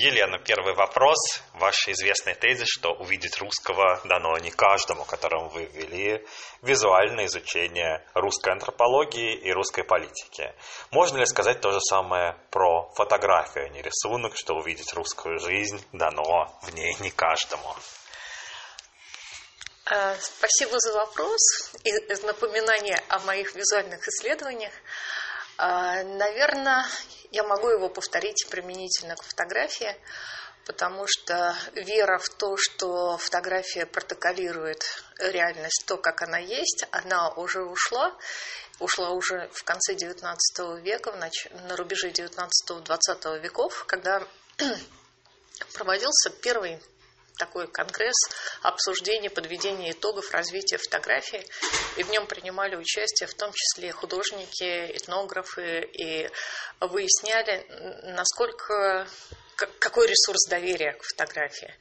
Елена, первый вопрос. Ваш известный тезис, что увидеть русского дано не каждому, которому вы ввели визуальное изучение русской антропологии и русской политики. Можно ли сказать то же самое про фотографию, а не рисунок, что увидеть русскую жизнь дано в ней не каждому? А, спасибо за вопрос и напоминание о моих визуальных исследованиях. А, Наверное, я могу его повторить применительно к фотографии, потому что вера в то, что фотография протоколирует реальность, то, как она есть, она уже ушла. Ушла уже в конце XIX века, на рубеже XIX-XX веков, когда проводился первый такой конгресс обсуждения, подведения итогов развития фотографии. И в нем принимали участие в том числе художники, этнографы, и выясняли, насколько какой ресурс доверия к фотографии.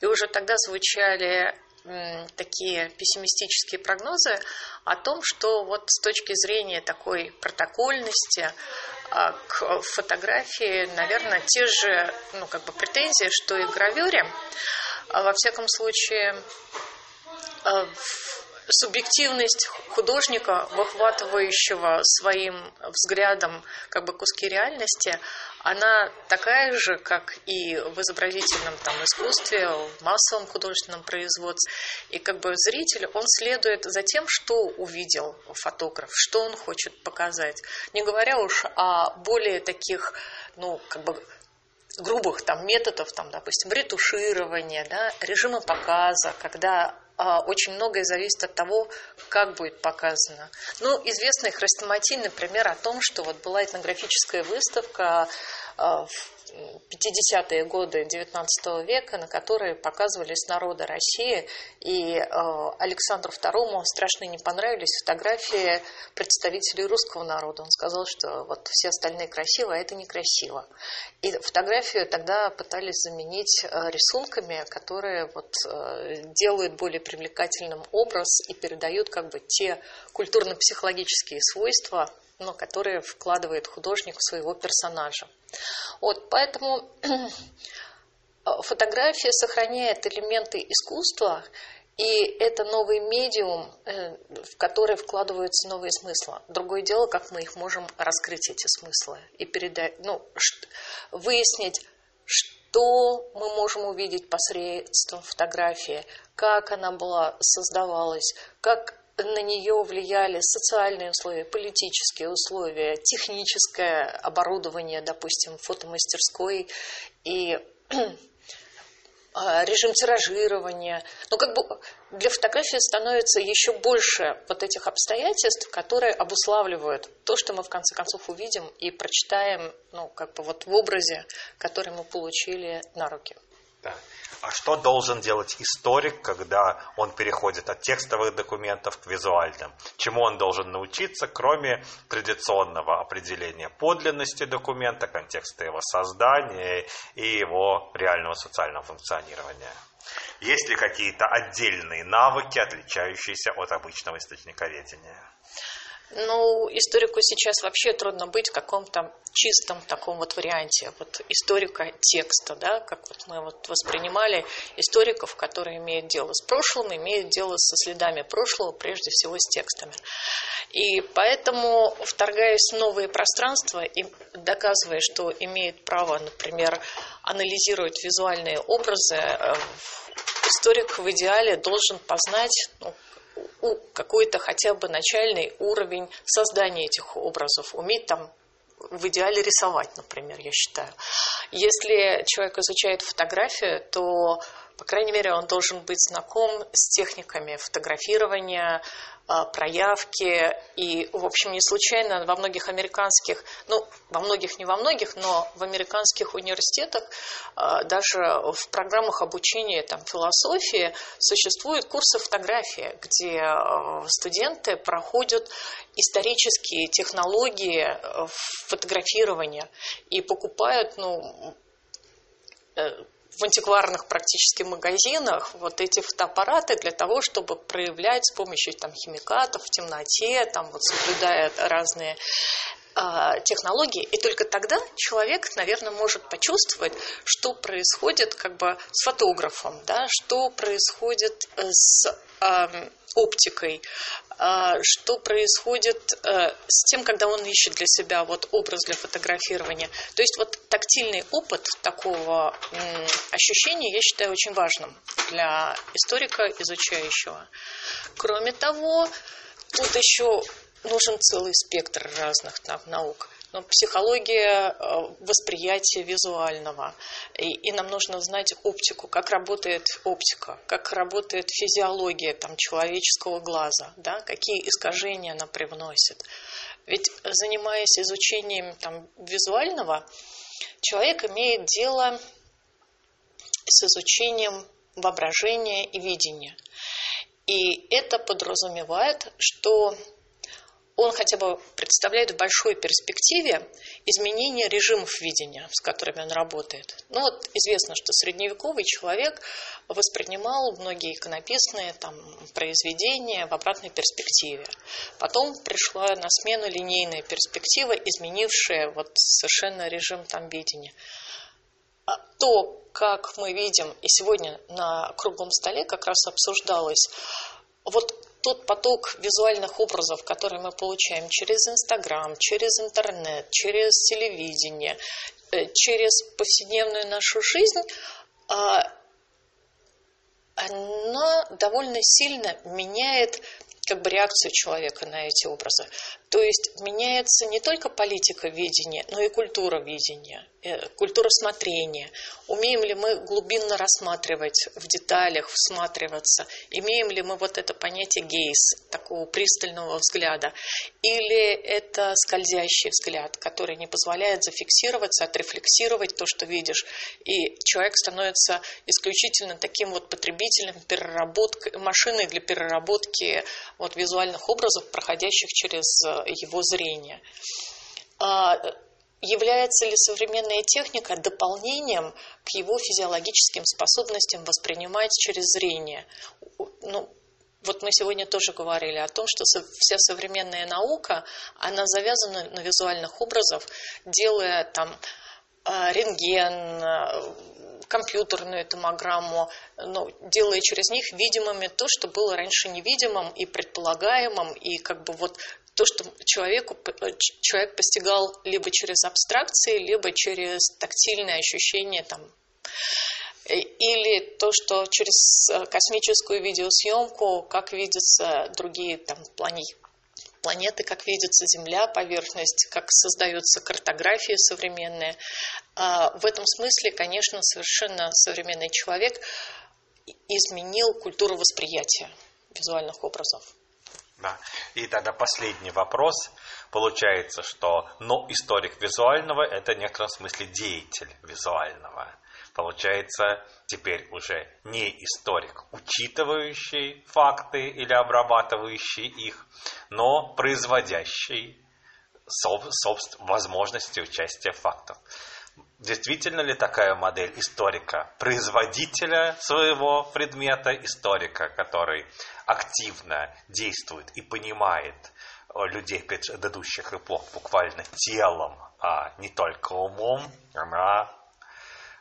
И уже тогда звучали такие пессимистические прогнозы о том, что вот с точки зрения такой протокольности а, к фотографии, наверное, те же ну, как бы претензии, что и к гравюре, во всяком случае, э, субъективность художника, выхватывающего своим взглядом как бы куски реальности, она такая же, как и в изобразительном там, искусстве, в массовом художественном производстве. И как бы зритель, он следует за тем, что увидел фотограф, что он хочет показать. Не говоря уж о более таких, ну, как бы грубых там методов, там, допустим, ретуширования, да, режима показа, когда а, очень многое зависит от того, как будет показано. Ну, известный хрестоматийный пример о том, что вот была этнографическая выставка в 50-е годы XIX века, на которые показывались народы России, и э, Александру II страшно не понравились фотографии представителей русского народа. Он сказал, что вот все остальные красивы, а это некрасиво. И фотографию тогда пытались заменить э, рисунками, которые вот, э, делают более привлекательным образ и передают как бы те культурно-психологические свойства но которые вкладывает художник в своего персонажа. Вот, поэтому фотография сохраняет элементы искусства, и это новый медиум, э, в который вкладываются новые смыслы. Другое дело, как мы их можем раскрыть, эти смыслы, и передать, ну, выяснить, что мы можем увидеть посредством фотографии, как она была, создавалась, как на нее влияли социальные условия, политические условия, техническое оборудование, допустим, фотомастерской и а, режим тиражирования. Но как бы для фотографии становится еще больше вот этих обстоятельств, которые обуславливают то, что мы в конце концов увидим и прочитаем, ну, как бы вот в образе, который мы получили на руки. Да. А что должен делать историк, когда он переходит от текстовых документов к визуальным? Чему он должен научиться, кроме традиционного определения подлинности документа, контекста его создания и его реального социального функционирования? Есть ли какие-то отдельные навыки, отличающиеся от обычного источниковедения? Ну, историку сейчас вообще трудно быть в каком-то чистом таком вот варианте, вот историка текста, да, как вот мы вот воспринимали историков, которые имеют дело с прошлым, имеют дело со следами прошлого, прежде всего с текстами. И поэтому, вторгаясь в новые пространства и доказывая, что имеет право, например, анализировать визуальные образы, э, историк в идеале должен познать ну, какой-то хотя бы начальный уровень создания этих образов, уметь там в идеале рисовать, например, я считаю. Если человек изучает фотографию, то, по крайней мере, он должен быть знаком с техниками фотографирования, проявки. И, в общем, не случайно во многих американских, ну, во многих, не во многих, но в американских университетах, а, даже в программах обучения там, философии существуют курсы фотографии, где а, студенты проходят исторические технологии фотографирования и покупают ну, э, в антикварных практически магазинах вот эти фотоаппараты для того, чтобы проявлять с помощью там, химикатов в темноте, там, вот, соблюдая разные технологии, и только тогда человек, наверное, может почувствовать, что происходит как бы с фотографом, да, что происходит э, с э, оптикой, э, что происходит э, с тем, когда он ищет для себя вот образ для фотографирования. То есть вот тактильный опыт такого э, ощущения я считаю очень важным для историка, изучающего. Кроме того, тут еще нужен целый спектр разных наук. Но психология э, восприятия визуального. И, и нам нужно знать оптику, как работает оптика, как работает физиология там, человеческого глаза, да, какие искажения она привносит. Ведь занимаясь изучением там, визуального, человек имеет дело с изучением воображения и видения. И это подразумевает, что он хотя бы представляет в большой перспективе изменение режимов видения, с которыми он работает. Ну вот известно, что средневековый человек воспринимал многие иконописные там, произведения в обратной перспективе. Потом пришла на смену линейная перспектива, изменившая вот совершенно режим там видения. А то, как мы видим, и сегодня на круглом столе как раз обсуждалось, вот тот поток визуальных образов, который мы получаем через Инстаграм, через интернет, через телевидение, э, через повседневную нашу жизнь, а, она довольно сильно меняет как бы реакцию человека на эти образы. То есть меняется не только политика видения, но и культура видения, культура смотрения. Умеем ли мы глубинно рассматривать в деталях, всматриваться? Имеем ли мы вот это понятие гейс, такого пристального взгляда? Или это скользящий взгляд, который не позволяет зафиксироваться, отрефлексировать то, что видишь, и человек становится исключительно таким вот потребителем, переработкой, машиной для переработки вот визуальных образов, проходящих через э, его зрения. Является ли современная техника дополнением к его физиологическим способностям воспринимать через зрение? Ну, вот мы сегодня тоже говорили о том, что вся современная наука, она завязана на визуальных образах, делая там а, рентген, а, компьютерную томограмму, но делая через них видимыми то, что было раньше невидимым и предполагаемым, и как бы вот то, что человеку, э, человек постигал либо через абстракции, либо через тактильные ощущения там, э, или то, что через э, космическую видеосъемку, как видятся другие там планеты, планеты, как видится Земля, поверхность, как создаются картографии современные. А в этом смысле, конечно, совершенно современный человек изменил культуру восприятия визуальных образов. Да. И тогда последний вопрос. Получается, что ну, историк визуального – это в некотором смысле деятель визуального. Получается, теперь уже не историк, учитывающий факты или обрабатывающий их, но производящий собственно, возможности участия фактов. Действительно ли такая модель историка, производителя своего предмета, историка, который активно действует и понимает э, людей предыдущих эпох буквально телом, а не только умом, она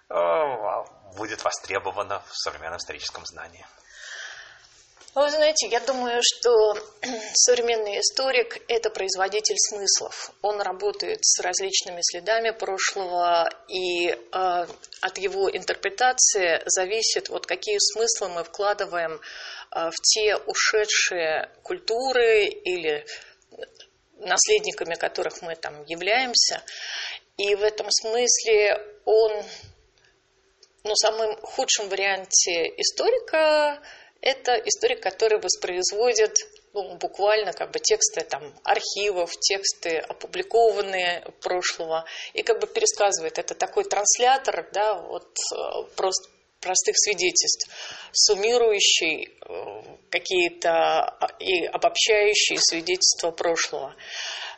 э, будет востребована в современном историческом знании. Вы знаете, я думаю, что современный историк – это производитель смыслов. Он работает с различными следами прошлого, и э, от его интерпретации зависит, вот какие смыслы мы вкладываем э, в те ушедшие культуры или наследниками которых мы там являемся. И в этом смысле он, ну, в самом худшем варианте историка – это историк, который воспроизводит ну, буквально как бы тексты там, архивов, тексты опубликованные прошлого, и как бы пересказывает. Это такой транслятор, да, вот э, просто простых свидетельств, суммирующий э, какие-то а, и обобщающие свидетельства прошлого.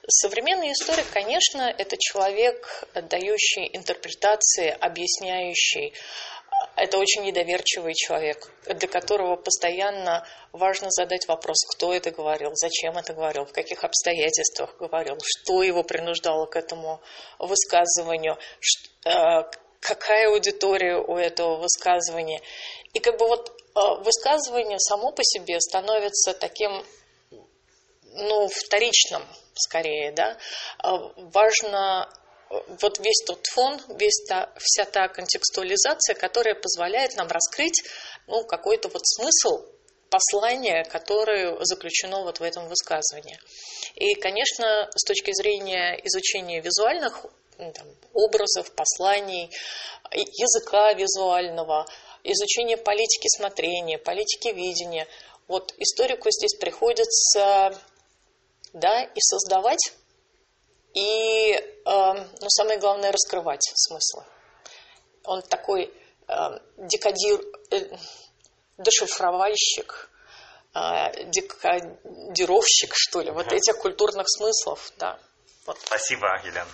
Современный историк, конечно, это человек, дающий интерпретации, объясняющий это очень недоверчивый человек, для которого постоянно важно задать вопрос, кто это говорил, зачем это говорил, в каких обстоятельствах говорил, что его принуждало к этому высказыванию, э, какая аудитория у этого высказывания. И как бы вот э, высказывание само по себе становится таким ну, вторичным скорее, да, э, важно вот весь тот фон, весь та, вся та контекстуализация, которая позволяет нам раскрыть ну, какой-то вот смысл послания, которое заключено вот в этом высказывании. И, конечно, с точки зрения изучения визуальных ну, там, образов, посланий, языка визуального, изучения политики смотрения, политики видения, вот историку здесь приходится да, и создавать и, эм, ну, самое главное, раскрывать смыслы. Он такой эм, декодир, э, дешифровальщик, э, декодировщик, что ли, вот этих культурных смыслов, да. Вот. Спасибо, Елена.